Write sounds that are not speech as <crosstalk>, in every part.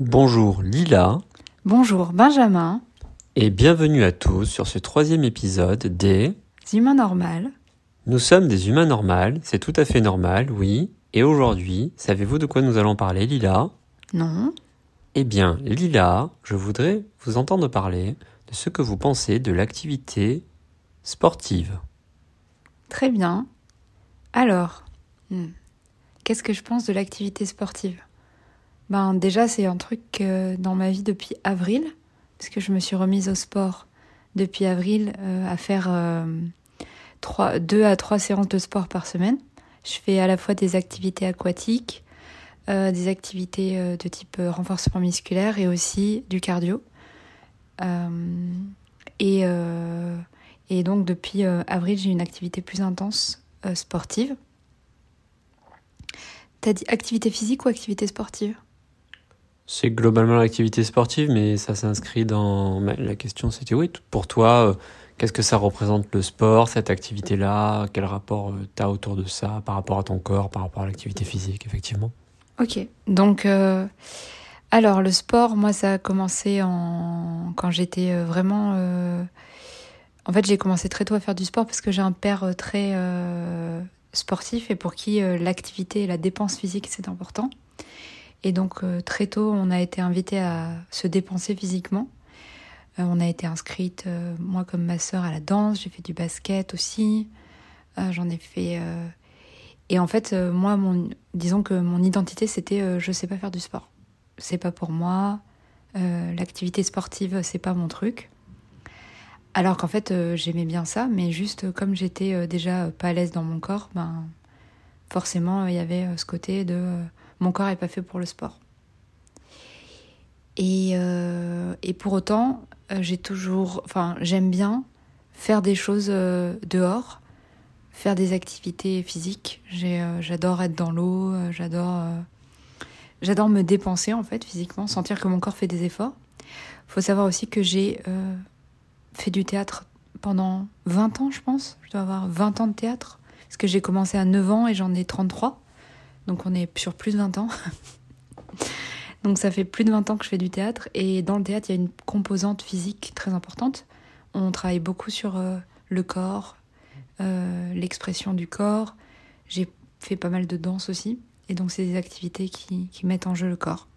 Bonjour Lila Bonjour Benjamin, et bienvenue à tous sur ce troisième épisode des humain normal. Nous sommes des humains normaux, c'est tout à fait normal, oui. Et aujourd'hui, savez-vous de quoi nous allons parler Lila? Non. Eh bien Lila, je voudrais vous entendre parler de ce que vous pensez de l'activité sportive. Très bien. Alors, hmm, qu'est-ce que je pense de l'activité sportive? Ben déjà c'est un truc euh, dans ma vie depuis avril, parce que je me suis remise au sport depuis avril euh, à faire euh, deux à trois séances de sport par semaine. Je fais à la fois des activités aquatiques, des activités de type renforcement musculaire et aussi du cardio. Et, donc depuis avril, j'ai une activité plus intense sportive. T'as dit activité physique ou activité sportive? C'est globalement l'activité sportive, mais ça s'inscrit dans la question. C'était oui, pour toi, euh, qu'est-ce que ça représente le sport, cette activité-là? Quel rapport euh, t'as autour de ça par rapport à ton corps, par rapport à l'activité physique, effectivement? Ok, donc euh, alors le sport, moi ça a commencé en quand j'étais vraiment. En fait, j'ai commencé très tôt à faire du sport parce que j'ai un père très sportif et pour qui l'activité et la dépense physique c'est important. Et donc euh, très tôt, on a été invité à se dépenser physiquement. Euh, on a été inscrite, euh, moi comme ma sœur, à la danse. J'ai fait du basket aussi. J'en ai fait. Et en fait, moi, mon, disons que mon identité, c'était je sais pas faire du sport. C'est pas pour moi. L'activité sportive, c'est pas mon truc. Alors qu'en fait, j'aimais bien ça, mais juste comme j'étais déjà pas à l'aise dans mon corps, ben forcément, il y avait ce côté de mon corps est pas fait pour le sport. Et, euh, et pour autant, euh, j'ai toujours, enfin, j'aime bien faire des choses euh, dehors, faire des activités physiques. J'adore être dans l'eau, j'adore, j'adore me dépenser en fait physiquement, sentir que mon corps fait des efforts. Faut savoir aussi que j'ai fait du théâtre pendant 20 ans, je pense. Je dois avoir 20 ans de théâtre. Parce que j'ai commencé à 9 ans et j'en ai 33. Donc on est sur plus de 20 ans. <laughs> Donc ça fait plus de 20 ans que je fais du théâtre. Et dans le théâtre, il y a une composante physique très importante. On travaille beaucoup sur euh, le corps, euh, l'expression du corps. J'ai fait pas mal de danse aussi. Et donc c'est des activités qui, qui mettent en jeu le corps.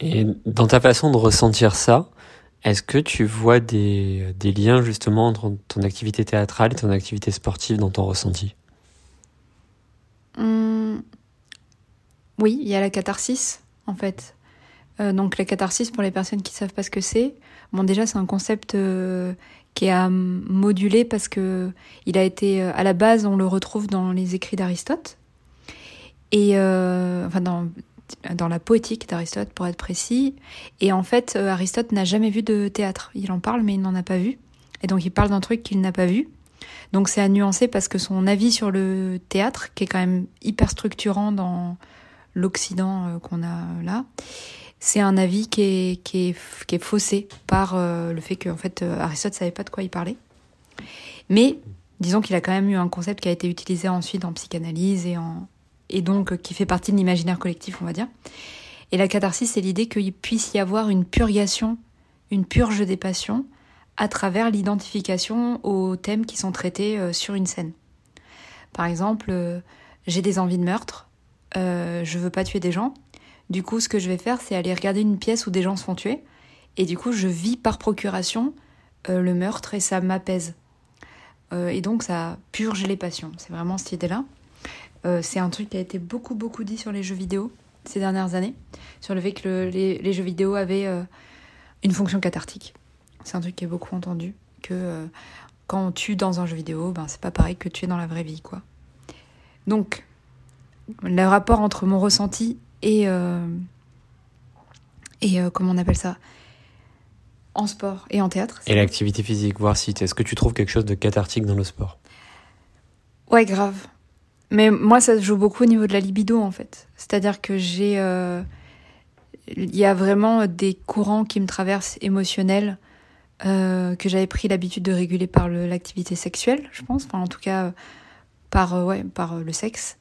Et dans ta façon de ressentir ça, est-ce que tu vois des, des liens justement entre ton activité théâtrale et ton activité sportive dans ton ressenti? Hum, Oui, il y a la catharsis, en fait. Euh, donc la catharsis, pour les personnes qui savent pas ce que c'est, bon déjà c'est un concept euh, qui est à moduler parce que il a été euh, à la base on le retrouve dans les écrits d'Aristote et euh, enfin dans dans la poétique d'Aristote pour être précis. Et en fait, Aristote n'a jamais vu de théâtre. Il en parle mais il n'en a pas vu. Et donc il parle d'un truc qu'il n'a pas vu. Donc c'est à nuancer parce que son avis sur le théâtre, qui est quand même hyper structurant dans l'Occident euh, qu'on a là, c'est un avis qui est, qui est, qui est faussé par euh, le fait qu'en fait euh, Aristote savait pas de quoi il parlait. Mais disons qu'il a quand même eu un concept qui a été utilisé ensuite en psychanalyse et, en, et donc euh, qui fait partie de l'imaginaire collectif, on va dire. Et la catharsis, c'est l'idée qu'il puisse y avoir une purgation, une purge des passions à travers l'identification aux thèmes qui sont traités euh, sur une scène. Par exemple, euh, j'ai des envies de meurtre, euh, je veux pas tuer des gens. Du coup, ce que je vais faire, c'est aller regarder une pièce où des gens se font tuer. Et du coup, je vis par procuration euh, le meurtre et ça m'apaise. Euh, et donc, ça purge les passions. C'est vraiment cette idée-là. Euh, c'est un truc qui a été beaucoup, beaucoup dit sur les jeux vidéo ces dernières années, sur le fait que le- les, les jeux vidéo avaient une fonction cathartique. C'est un truc qui est beaucoup entendu, que quand on tue dans un jeu vidéo, ben, c'est pas pareil que tuer dans la vraie vie, quoi. Donc, le rapport entre mon ressenti et, euh, et euh, comment on appelle ça? En sport et en théâtre. Et l'activité physique, voir si est-ce que tu trouves quelque chose de cathartique dans le sport? Ouais, grave. Mais moi, ça se joue beaucoup au niveau de la libido, en fait. C'est-à-dire que j'ai... euh, Il y a vraiment des courants qui me traversent émotionnels que j'avais pris l'habitude de réguler par l'activité sexuelle, je pense. Enfin, en tout cas, par, ouais, par le sexe.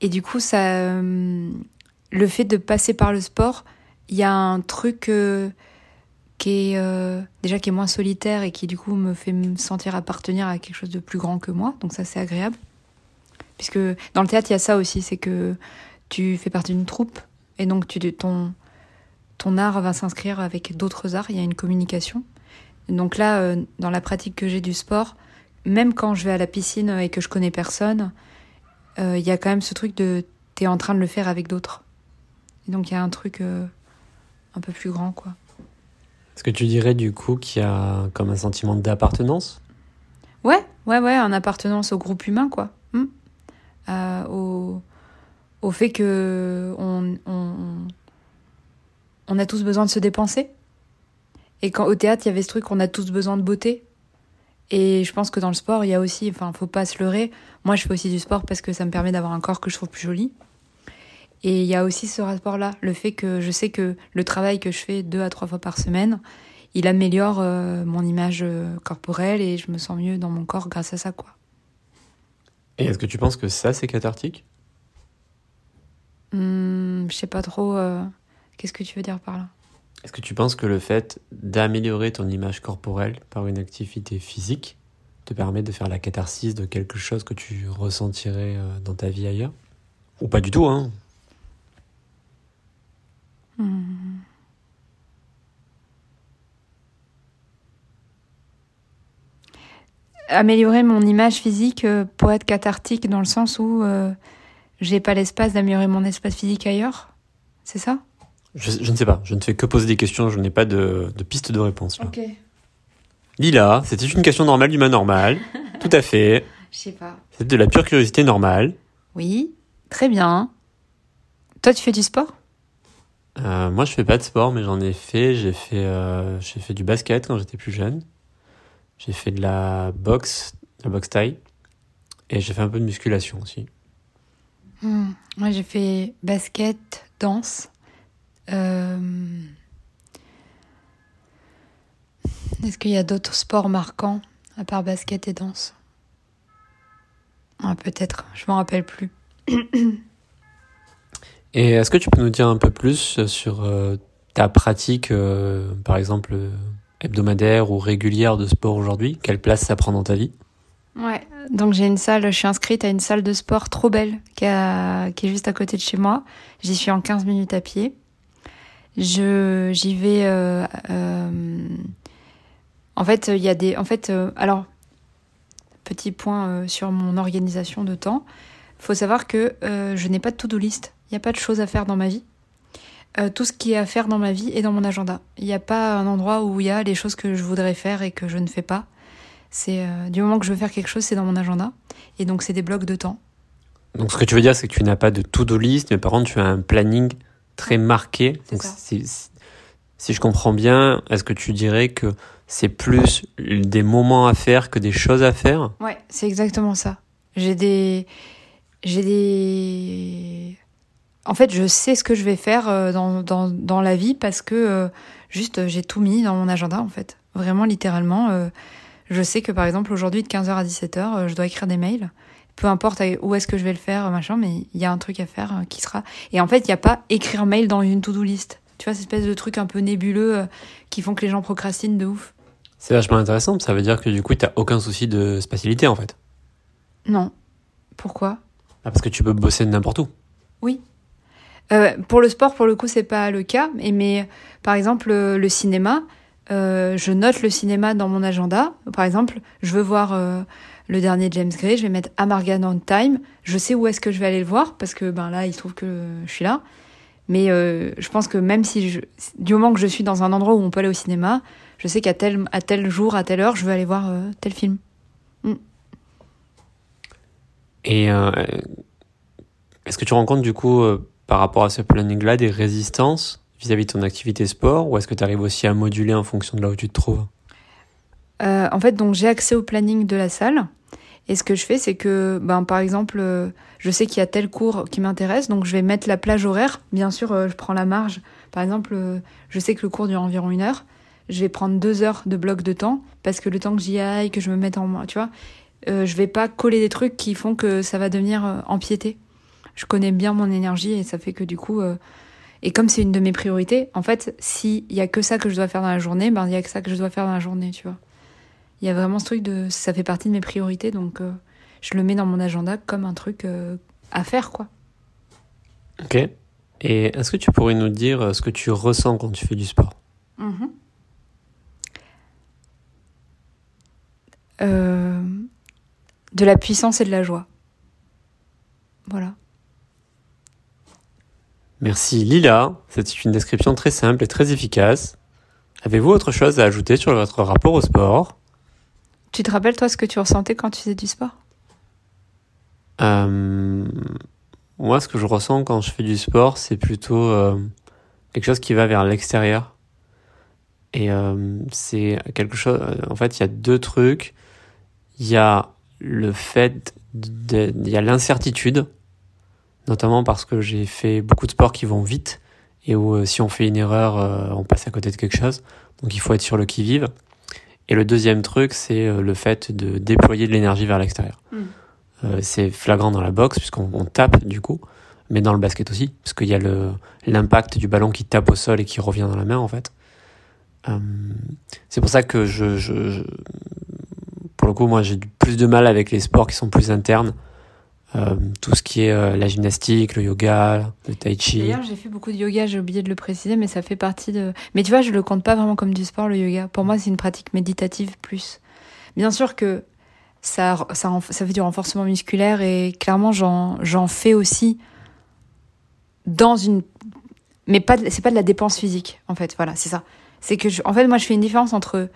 Et du coup, ça, euh, le fait de passer par le sport il y a un truc qui est déjà qui est moins solitaire et qui du coup me fait me sentir appartenir à quelque chose de plus grand que moi. Donc ça c'est agréable. Puisque dans le théâtre il y a ça aussi, c'est que tu fais partie d'une troupe et donc tu ton ton art va s'inscrire avec d'autres arts. Il y a une communication. Donc là, dans la pratique que j'ai du sport, même quand je vais à la piscine et que je connais personne, il y a quand même ce truc de t'es en train de le faire avec d'autres. Et donc il y a un truc euh, un peu plus grand, quoi. Est-ce que tu dirais du coup qu'il y a comme un sentiment d'appartenance? Ouais, ouais, ouais, un appartenance au groupe humain, quoi. Hmm. Euh, au, au fait que on, on, on, a tous besoin de se dépenser. Et quand au théâtre, il y avait ce truc, on a tous besoin de beauté. Et je pense que dans le sport, il y a aussi, enfin, faut pas se leurrer. Moi, je fais aussi du sport parce que ça me permet d'avoir un corps que je trouve plus joli. Et il y a aussi ce rapport-là, le fait que je sais que le travail que je fais deux à trois fois par semaine, il améliore euh, mon image euh, corporelle et je me sens mieux dans mon corps grâce à ça, quoi. Et est-ce que tu penses que ça, c'est cathartique? Hmm, Je sais pas trop. Euh, qu'est-ce que tu veux dire par là? Est-ce que tu penses que le fait d'améliorer ton image corporelle par une activité physique te permet de faire la catharsis de quelque chose que tu ressentirais dans ta vie ailleurs? Ou pas du tout, hein? Hmm. Améliorer mon image physique euh, pour être cathartique dans le sens où euh, j'ai pas l'espace d'améliorer mon espace physique ailleurs C'est ça? Je, ne sais pas, je ne fais que poser des questions, je n'ai pas de, piste de réponse. Là. Lila, c'était une question normale d'humain normal. <laughs> Tout à fait. Je sais pas. C'est de la pure curiosité normale. Oui, très bien. Toi, tu fais du sport? Euh, moi, je fais pas de sport, mais j'en ai fait. J'ai fait, euh, j'ai fait du basket quand j'étais plus jeune. J'ai fait de la boxe, la boxe taille, et j'ai fait un peu de musculation aussi. Hmm. Moi, j'ai fait basket, danse. Euh... Est-ce qu'il y a d'autres sports marquants à part basket et danse? Ah, Peut-être, je m'en rappelle plus. <coughs> Et est-ce que tu peux nous dire un peu plus sur euh, ta pratique, euh, par exemple, hebdomadaire ou régulière de sport aujourd'hui? Quelle place ça prend dans ta vie? Ouais, donc j'ai une salle, je suis inscrite à une salle de sport trop belle qui, qui est juste à côté de chez moi. J'y suis en 15 minutes à pied. Je j'y vais. Euh, en fait, il y a des. En fait, alors petit point sur mon organisation de temps. Faut savoir que je n'ai pas de to-do list. Il n'y a pas de choses à faire dans ma vie. Euh, tout ce qui est à faire dans ma vie est dans mon agenda. Il n'y a pas un endroit où il y a les choses que je voudrais faire et que je ne fais pas. C'est euh, du moment que je veux faire quelque chose, c'est dans mon agenda. Et donc c'est des blocs de temps. Donc ce que tu veux dire, c'est que tu n'as pas de to-do list, mais par contre tu as un planning très marqué. Donc si, si je comprends bien, est-ce que tu dirais que c'est plus des moments à faire que des choses à faire? Ouais, c'est exactement ça. J'ai des j'ai des en fait, je sais ce que je vais faire euh, dans, dans, dans la vie parce que euh, juste j'ai tout mis dans mon agenda en fait. Vraiment littéralement. Euh, je sais que par exemple aujourd'hui de 15h à 17h, je dois écrire des mails. Peu importe où est-ce que je vais le faire, machin, mais il y a un truc à faire qui sera. Et en fait, il n'y a pas écrire mail dans une to-do list. Tu vois, cette espèce de truc un peu nébuleux qui font que les gens procrastinent de ouf. C'est vachement intéressant. Ça veut dire que du coup, tu n'as aucun souci de spatialité en fait. Non. Pourquoi? Ah, Parce que tu peux bosser n'importe où. Oui, euh, pour le sport, pour le coup, c'est pas le cas. Mais, mais par exemple, le, cinéma, euh, je note le cinéma dans mon agenda. Par exemple, je veux voir euh, le dernier James Gray, je vais mettre Amargan on Time. Je sais où est-ce que je vais aller le voir parce que ben là, il se trouve que je suis là. Mais je pense que même si je, du moment que je suis dans un endroit où on peut aller au cinéma, je sais qu'à tel, à tel jour, à telle heure, je veux aller voir tel film. Mm. Et est-ce que tu rencontres du coup par rapport à ce planning-là des résistances vis-à-vis de ton activité sport ou est-ce que tu arrives aussi à moduler en fonction de là où tu te trouves? Euh, En fait, donc j'ai accès au planning de la salle. Et ce que je fais, c'est que, ben, par exemple, euh, je sais qu'il y a tel cours qui m'intéresse, donc je vais mettre la plage horaire. Bien sûr, euh, je prends la marge. Par exemple, je sais que le cours dure environ une heure. Je vais prendre deux heures de bloc de temps parce que le temps que j'y aille, que je me mette en, tu vois, je vais pas coller des trucs qui font que ça va devenir empiété je connais bien mon énergie et ça fait que du coup. Et comme c'est une de mes priorités, en fait, s'il y a que ça que je dois faire dans la journée, ben il y a que ça que je dois faire dans la journée, tu vois. Il y a vraiment ce truc de ça fait partie de mes priorités, donc euh, je le mets dans mon agenda comme un truc euh, à faire, quoi. Ok. Et est-ce que tu pourrais nous dire euh, ce que tu ressens quand tu fais du sport? Mhm. Euh, de la puissance et de la joie. Voilà. Merci Lila, c'est une description très simple et très efficace. Avez-vous autre chose à ajouter sur votre rapport au sport? Tu te rappelles, toi, ce que tu ressentais quand tu faisais du sport? Euh, Moi, ce que je ressens quand je fais du sport, c'est plutôt euh, quelque chose qui va vers l'extérieur. Et euh, c'est quelque chose. En fait, il y a deux trucs. Il y a le fait, de- il y a l'incertitude, notamment parce que j'ai fait beaucoup de sports qui vont vite et où euh, si on fait une erreur, euh, on passe à côté de quelque chose. Donc, il faut être sur le qui vive. Et le deuxième truc, c'est euh, le fait de déployer de l'énergie vers l'extérieur. Euh, c'est flagrant dans la boxe puisqu'on on tape du coup, mais dans le basket aussi, parce qu'il y a le l'impact du ballon qui tape au sol et qui revient dans la main en fait. C'est pour ça que je, je, je- pour le coup, moi j'ai plus de mal avec les sports qui sont plus internes. Euh, tout ce qui est euh, la gymnastique, le yoga, le tai chi. D'ailleurs, j'ai fait beaucoup de yoga, j'ai oublié de le préciser, mais ça fait partie de. Mais tu vois, je le compte pas vraiment comme du sport, le yoga. Pour moi, c'est une pratique méditative plus. Bien sûr que ça, ça, fait du renforcement musculaire et clairement, j'en, fais aussi dans une. Mais pas, c'est pas de la dépense physique, en fait. Voilà, c'est ça. C'est que, en fait, moi, je fais une différence entre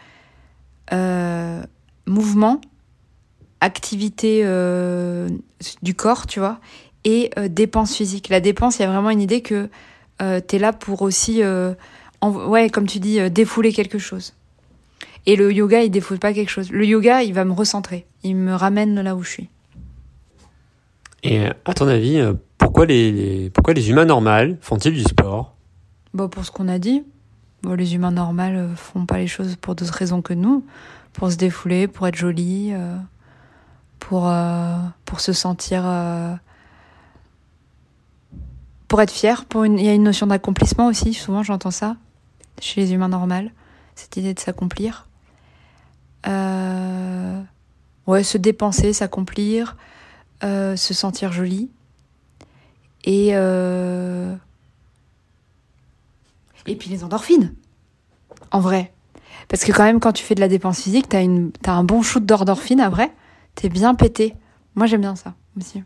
euh, mouvement, activité euh, du corps, tu vois, et euh, dépense physique. La dépense, il y a vraiment une idée que euh, tu es là pour aussi, euh, en- ouais, comme tu dis, défouler quelque chose. Et le yoga, il défoule pas quelque chose. Le yoga, il va me recentrer. Il me ramène là où je suis. Et à ton avis, pourquoi les, les- pourquoi les humains normaux font-ils du sport? Bon, pour ce qu'on a dit, bon, les humains normaux font pas les choses pour d'autres raisons que nous. Pour se défouler, pour être jolis, pour, euh, pour se sentir... euh, pour être fier. Il y a une notion d'accomplissement aussi, souvent j'entends ça, chez les humains normaux, cette idée de s'accomplir. Euh, Ouais, se dépenser, s'accomplir, se sentir joli. Et... et puis les endorphines. En vrai. Parce que quand même, quand tu fais de la dépense physique, t'as t'as un bon shoot d'endorphines après. T'es bien pété. Moi, j'aime bien ça aussi.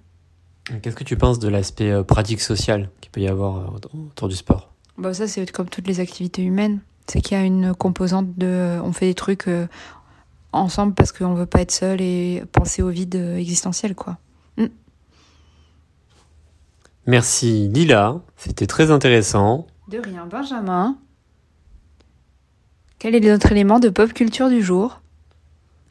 Qu'est-ce que tu penses de l'aspect euh, pratique social qu'il peut y avoir euh, autour- du sport? Bah, ça, c'est comme toutes les activités humaines. C'est qu'il y a une composante de. euh, On fait des trucs ensemble parce qu'on veut pas être seul et penser au vide existentiel, quoi. Merci Lila, c'était très intéressant. De rien, Benjamin. Quel est notre élément de pop culture du jour?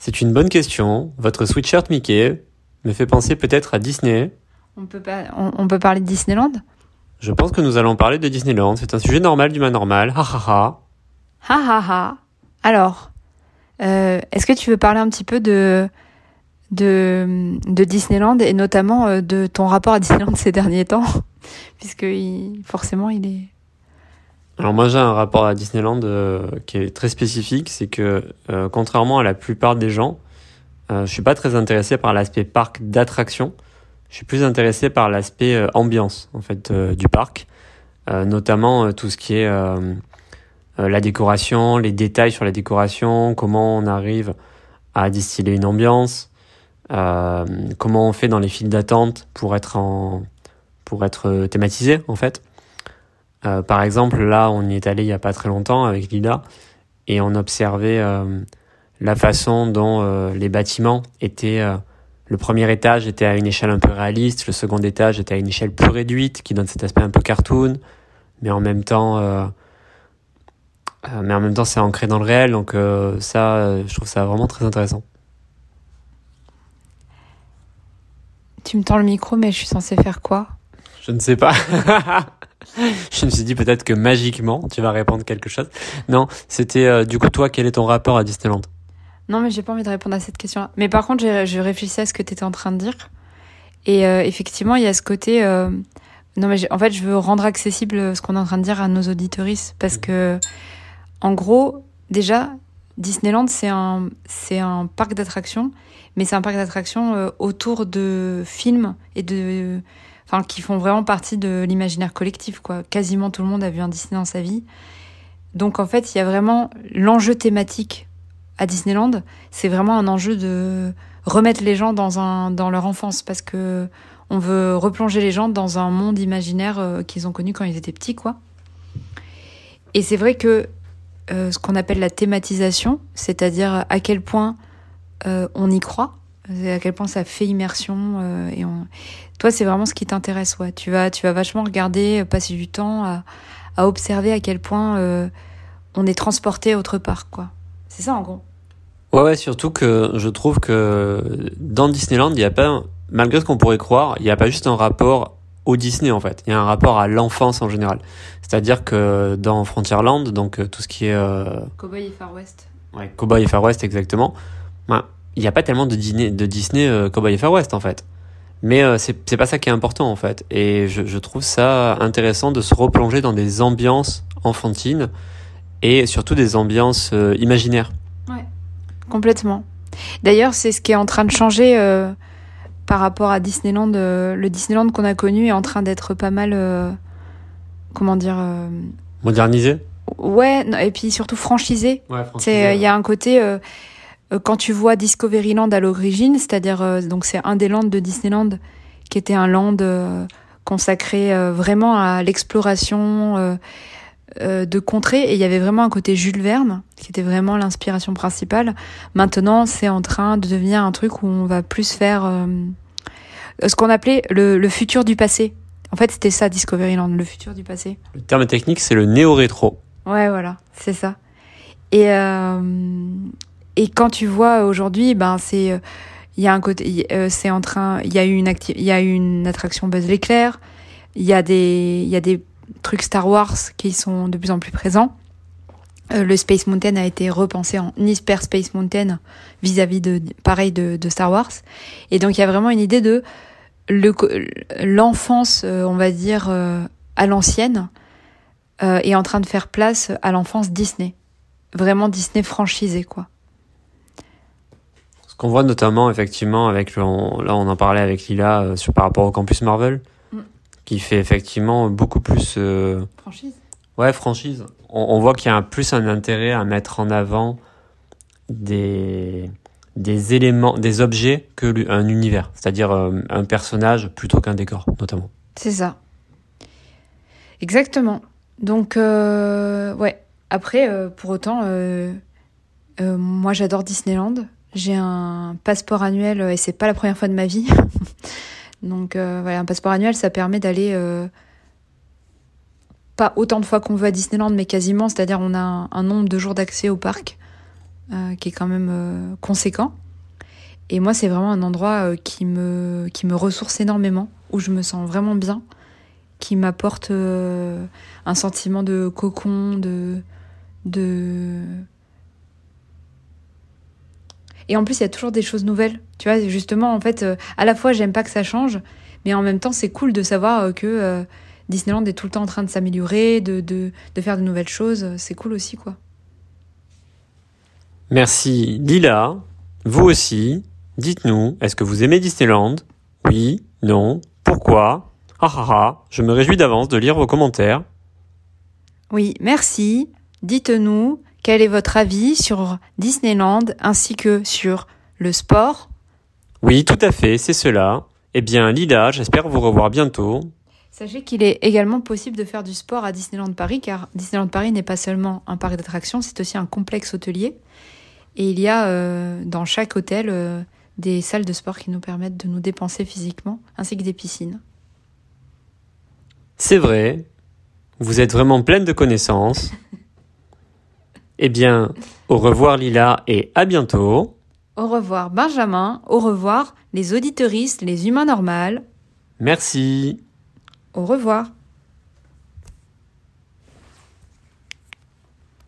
C'est une bonne question. Votre sweatshirt Mickey me fait penser peut-être à Disney. on peut, pas, on, on peut parler de Disneyland? Je pense que nous allons parler de Disneyland. C'est un sujet normal d'humain normal. Ha ha ha. Ha ha ha. Alors, euh, est-ce que tu veux parler un petit peu de, de, de Disneyland et notamment euh, de ton rapport à Disneyland <laughs> ces derniers temps? Puisque il- forcément, il est. Alors moi j'ai un rapport à Disneyland euh, qui est très spécifique. C'est que euh, contrairement à la plupart des gens, euh, je suis pas très intéressé par l'aspect parc d'attraction. Je suis plus intéressé par l'aspect euh, ambiance en fait du parc, notamment tout ce qui est la décoration, les détails sur la décoration, comment on arrive à distiller une ambiance, comment on fait dans les files d'attente pour être en pour être thématisé en fait. Euh, par exemple, là, on y est allé il y a pas très longtemps avec Lila et on observait euh, la façon dont euh, les bâtiments étaient. euh, le premier étage était à une échelle un peu réaliste, le second étage était à une échelle plus réduite, qui donne cet aspect un peu cartoon, mais en même temps, euh, euh, mais en même temps, c'est ancré dans le réel. Donc euh, ça, euh, je trouve ça vraiment très intéressant. Tu me tends le micro, mais je suis censée faire quoi? Je ne sais pas. <laughs> <laughs> je me suis dit peut-être que magiquement, tu vas répondre quelque chose. Non, c'était euh, du coup toi, quel est ton rapport à Disneyland? Non, mais j'ai pas envie de répondre à cette question-là. Mais par contre, je réfléchissais à ce que tu étais en train de dire. Et euh, effectivement, il y a ce côté, euh, Non, mais en fait, je veux rendre accessible ce qu'on est en train de dire à nos auditoristes parce que, en gros, déjà, Disneyland, c'est un, c'est un parc d'attractions, mais c'est un parc d'attractions autour de films et de, qui font vraiment partie de l'imaginaire collectif, quoi. Quasiment tout le monde a vu un Disney dans sa vie. Donc, en fait, il y a vraiment l'enjeu thématique à Disneyland, c'est vraiment un enjeu de remettre les gens dans un, dans leur enfance parce que on veut replonger les gens dans un monde imaginaire euh, qu'ils ont connu quand ils étaient petits, quoi. Et c'est vrai que euh, ce qu'on appelle la thématisation, c'est-à-dire à quel point euh, on y croit, à quel point ça fait immersion. et on... Toi, c'est vraiment ce qui t'intéresse, ouais. Tu vas, tu vas vachement regarder, passer du temps à, à observer à quel point on est transporté autre part, quoi. C'est ça, en gros. Ouais, ouais, surtout que je trouve que dans Disneyland, il n'y a pas malgré ce qu'on pourrait croire, il n'y a pas juste un rapport au Disney en fait, il y a un rapport à l'enfance en général. C'est-à-dire que dans Frontierland, donc euh, tout ce qui est... Euh... Cowboy et Far West. Ouais, Cowboy et Far West exactement. Ben, il n'y a pas tellement de, dîner, de Disney euh, Cowboy Far West en fait. Mais euh, c'est pas ça qui est important en fait. Et je, je trouve ça intéressant de se replonger dans des ambiances enfantines et surtout des ambiances euh, imaginaires. Ouais, complètement. D'ailleurs, c'est ce qui est en train de changer par rapport à Disneyland, euh, le Disneyland qu'on a connu est en train d'être pas mal, euh, comment dire, euh, modernisé? Ouais, et puis surtout franchisé. Ouais, il y a un côté quand tu vois Discoveryland à l'origine, c'est-à-dire donc c'est un des lands de Disneyland qui était un land consacré vraiment à l'exploration euh, de contrées et il y avait vraiment un côté Jules Verne qui était vraiment l'inspiration principale. Maintenant, c'est en train de devenir un truc où on va plus faire euh, ce qu'on appelait le, futur du passé. En fait, c'était ça Discoveryland, le futur du passé. Le terme technique, c'est le néo-rétro. Ouais, voilà, c'est ça. Et euh, et quand tu vois aujourd'hui, ben c'est il y a un côté c'est en train il y a eu une il y a eu une attraction Buzz l'éclair, il y a des il y a des trucs Star Wars qui sont de plus en plus présents. Euh, le Space Mountain a été repensé en Hyper Space Mountain vis-à-vis de pareil de, Star Wars. Et donc il y a vraiment une idée de l'enfance, euh, on va dire euh, à l'ancienne, est en train de faire place à l'enfance Disney. Vraiment Disney franchisé quoi. Qu'on voit notamment effectivement avec là on en parlait avec Lila sur par rapport au campus Marvel qui fait effectivement beaucoup plus. Euh, franchise Ouais, franchise. On, voit qu'il y a plus un intérêt à mettre en avant des, des éléments, des objets que un univers, c'est-à-dire euh, un personnage plutôt qu'un décor, notamment. C'est ça. Exactement. Donc, euh, ouais. Après, pour autant, moi j'adore Disneyland. J'ai un passeport annuel et c'est pas la première fois de ma vie. <laughs> Donc euh, voilà, un passeport annuel, ça permet d'aller euh, pas autant de fois qu'on veut à Disneyland, mais quasiment, c'est-à-dire on a un, nombre de jours d'accès au parc euh, qui est quand même conséquent. Et moi, c'est vraiment un endroit qui, me, qui me ressource énormément, où je me sens vraiment bien, qui m'apporte un sentiment de cocon, de, de et en plus, il y a toujours des choses nouvelles. Tu vois, justement, en fait, euh, à la fois, j'aime pas que ça change, mais en même temps, c'est cool de savoir euh, que euh, Disneyland est tout le temps en train de s'améliorer, de, de, de, faire de nouvelles choses. C'est cool aussi, quoi. Merci Lila. Vous aussi, dites-nous, est-ce que vous aimez Disneyland? Oui, non, pourquoi? Ah ah ah, je me réjouis d'avance de lire vos commentaires. Oui, merci. Dites-nous quel est votre avis sur Disneyland ainsi que sur le sport? Oui, tout à fait, c'est cela. Eh bien, Lila, j'espère vous revoir bientôt. Sachez qu'il est également possible de faire du sport à Disneyland Paris, car Disneyland Paris n'est pas seulement un parc d'attractions, c'est aussi un complexe hôtelier. Et il y a euh, dans chaque hôtel euh, des salles de sport qui nous permettent de nous dépenser physiquement, ainsi que des piscines. C'est vrai, vous êtes vraiment pleine de connaissances. <laughs> Eh bien, au revoir Lila et à bientôt. Au revoir Benjamin, au revoir les auditeuristes, les humains normaux. Merci. Au revoir.